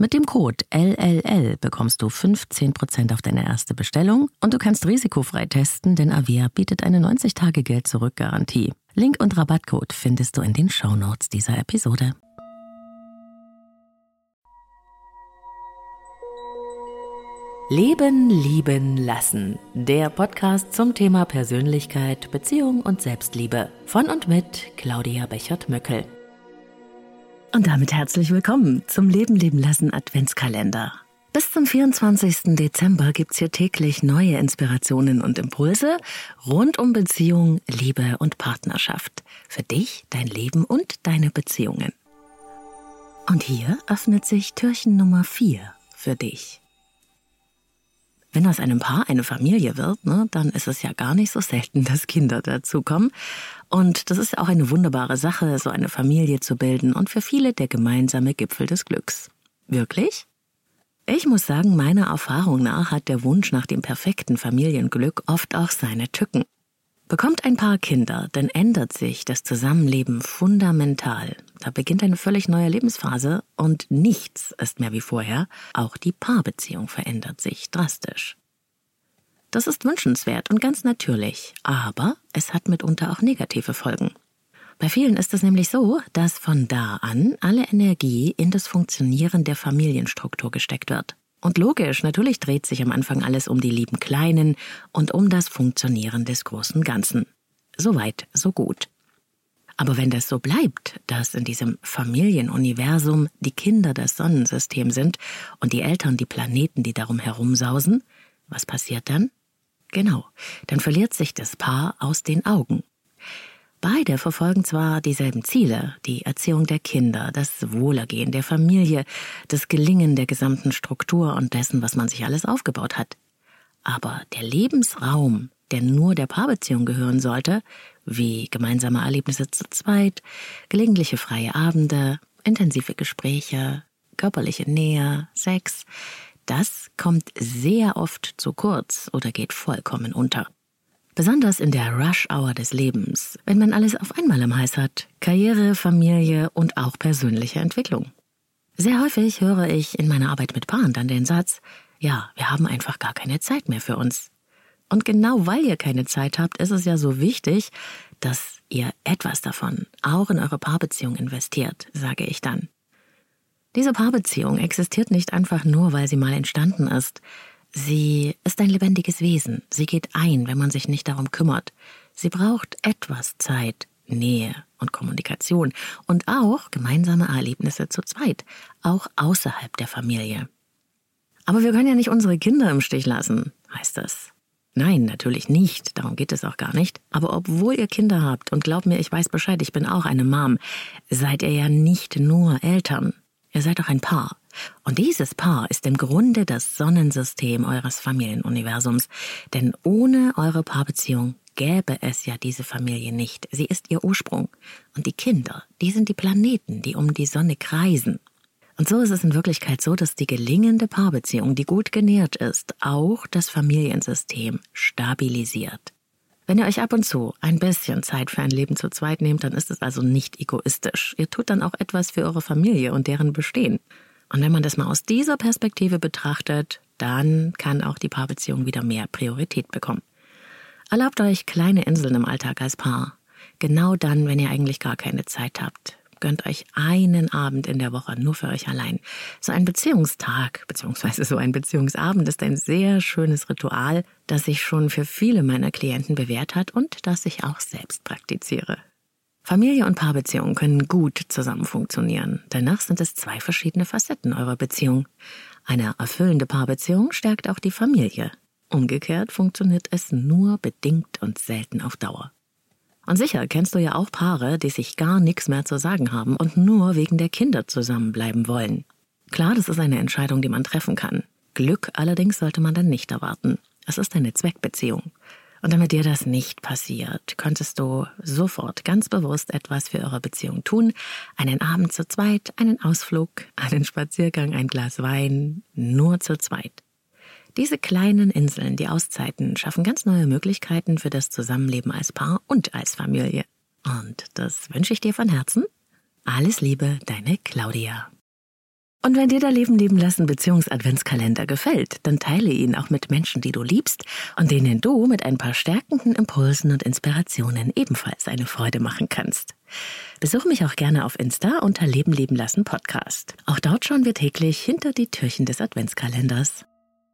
Mit dem Code LLL bekommst du 15% auf deine erste Bestellung und du kannst risikofrei testen, denn Avea bietet eine 90-Tage-Geld-Zurück-Garantie. Link und Rabattcode findest du in den Shownotes dieser Episode. Leben, Lieben, Lassen. Der Podcast zum Thema Persönlichkeit, Beziehung und Selbstliebe. Von und mit Claudia Bechert-Möckel. Und damit herzlich willkommen zum Leben, Leben, Lassen Adventskalender. Bis zum 24. Dezember gibt's hier täglich neue Inspirationen und Impulse rund um Beziehung, Liebe und Partnerschaft. Für dich, dein Leben und deine Beziehungen. Und hier öffnet sich Türchen Nummer 4 für dich. Wenn aus einem Paar eine Familie wird, ne, dann ist es ja gar nicht so selten, dass Kinder dazukommen. Und das ist auch eine wunderbare Sache, so eine Familie zu bilden und für viele der gemeinsame Gipfel des Glücks. Wirklich? Ich muss sagen, meiner Erfahrung nach hat der Wunsch nach dem perfekten Familienglück oft auch seine Tücken. Bekommt ein Paar Kinder, dann ändert sich das Zusammenleben fundamental. Da beginnt eine völlig neue Lebensphase und nichts ist mehr wie vorher. Auch die Paarbeziehung verändert sich drastisch. Das ist wünschenswert und ganz natürlich, aber es hat mitunter auch negative Folgen. Bei vielen ist es nämlich so, dass von da an alle Energie in das Funktionieren der Familienstruktur gesteckt wird. Und logisch, natürlich dreht sich am Anfang alles um die lieben Kleinen und um das Funktionieren des großen Ganzen. Soweit, so gut. Aber wenn das so bleibt, dass in diesem Familienuniversum die Kinder das Sonnensystem sind und die Eltern die Planeten, die darum herumsausen, was passiert dann? Genau, dann verliert sich das Paar aus den Augen. Beide verfolgen zwar dieselben Ziele, die Erziehung der Kinder, das Wohlergehen der Familie, das Gelingen der gesamten Struktur und dessen, was man sich alles aufgebaut hat. Aber der Lebensraum, der nur der Paarbeziehung gehören sollte, wie gemeinsame Erlebnisse zu zweit, gelegentliche freie Abende, intensive Gespräche, körperliche Nähe, Sex, das kommt sehr oft zu kurz oder geht vollkommen unter. Besonders in der Rush-Hour des Lebens, wenn man alles auf einmal im Hals hat. Karriere, Familie und auch persönliche Entwicklung. Sehr häufig höre ich in meiner Arbeit mit Paaren dann den Satz, ja, wir haben einfach gar keine Zeit mehr für uns. Und genau weil ihr keine Zeit habt, ist es ja so wichtig, dass ihr etwas davon auch in eure Paarbeziehung investiert, sage ich dann. Diese Paarbeziehung existiert nicht einfach nur, weil sie mal entstanden ist. Sie ist ein lebendiges Wesen. Sie geht ein, wenn man sich nicht darum kümmert. Sie braucht etwas Zeit, Nähe und Kommunikation und auch gemeinsame Erlebnisse zu zweit, auch außerhalb der Familie. Aber wir können ja nicht unsere Kinder im Stich lassen, heißt es. Nein, natürlich nicht, darum geht es auch gar nicht. Aber obwohl ihr Kinder habt, und glaubt mir, ich weiß Bescheid, ich bin auch eine Mom, seid ihr ja nicht nur Eltern. Ihr seid auch ein Paar. Und dieses Paar ist im Grunde das Sonnensystem eures Familienuniversums. Denn ohne eure Paarbeziehung gäbe es ja diese Familie nicht. Sie ist ihr Ursprung. Und die Kinder, die sind die Planeten, die um die Sonne kreisen. Und so ist es in Wirklichkeit so, dass die gelingende Paarbeziehung, die gut genährt ist, auch das Familiensystem stabilisiert. Wenn ihr euch ab und zu ein bisschen Zeit für ein Leben zu zweit nehmt, dann ist es also nicht egoistisch. Ihr tut dann auch etwas für eure Familie und deren Bestehen. Und wenn man das mal aus dieser Perspektive betrachtet, dann kann auch die Paarbeziehung wieder mehr Priorität bekommen. Erlaubt euch kleine Inseln im Alltag als Paar. Genau dann, wenn ihr eigentlich gar keine Zeit habt. Gönnt euch einen Abend in der Woche nur für euch allein. So ein Beziehungstag beziehungsweise so ein Beziehungsabend ist ein sehr schönes Ritual, das sich schon für viele meiner Klienten bewährt hat und das ich auch selbst praktiziere. Familie und Paarbeziehung können gut zusammen funktionieren. Danach sind es zwei verschiedene Facetten eurer Beziehung. Eine erfüllende Paarbeziehung stärkt auch die Familie. Umgekehrt funktioniert es nur bedingt und selten auf Dauer. Und sicher kennst du ja auch Paare, die sich gar nichts mehr zu sagen haben und nur wegen der Kinder zusammenbleiben wollen. Klar, das ist eine Entscheidung, die man treffen kann. Glück allerdings sollte man dann nicht erwarten. Es ist eine Zweckbeziehung. Und damit dir das nicht passiert, könntest du sofort ganz bewusst etwas für eure Beziehung tun. Einen Abend zu zweit, einen Ausflug, einen Spaziergang, ein Glas Wein, nur zu zweit. Diese kleinen Inseln, die Auszeiten, schaffen ganz neue Möglichkeiten für das Zusammenleben als Paar und als Familie. Und das wünsche ich dir von Herzen. Alles Liebe, deine Claudia. Und wenn dir der Leben leben lassen Beziehungsadventskalender gefällt, dann teile ihn auch mit Menschen, die du liebst und denen du mit ein paar stärkenden Impulsen und Inspirationen ebenfalls eine Freude machen kannst. Besuch mich auch gerne auf Insta unter Leben leben lassen Podcast. Auch dort schauen wir täglich hinter die Türchen des Adventskalenders.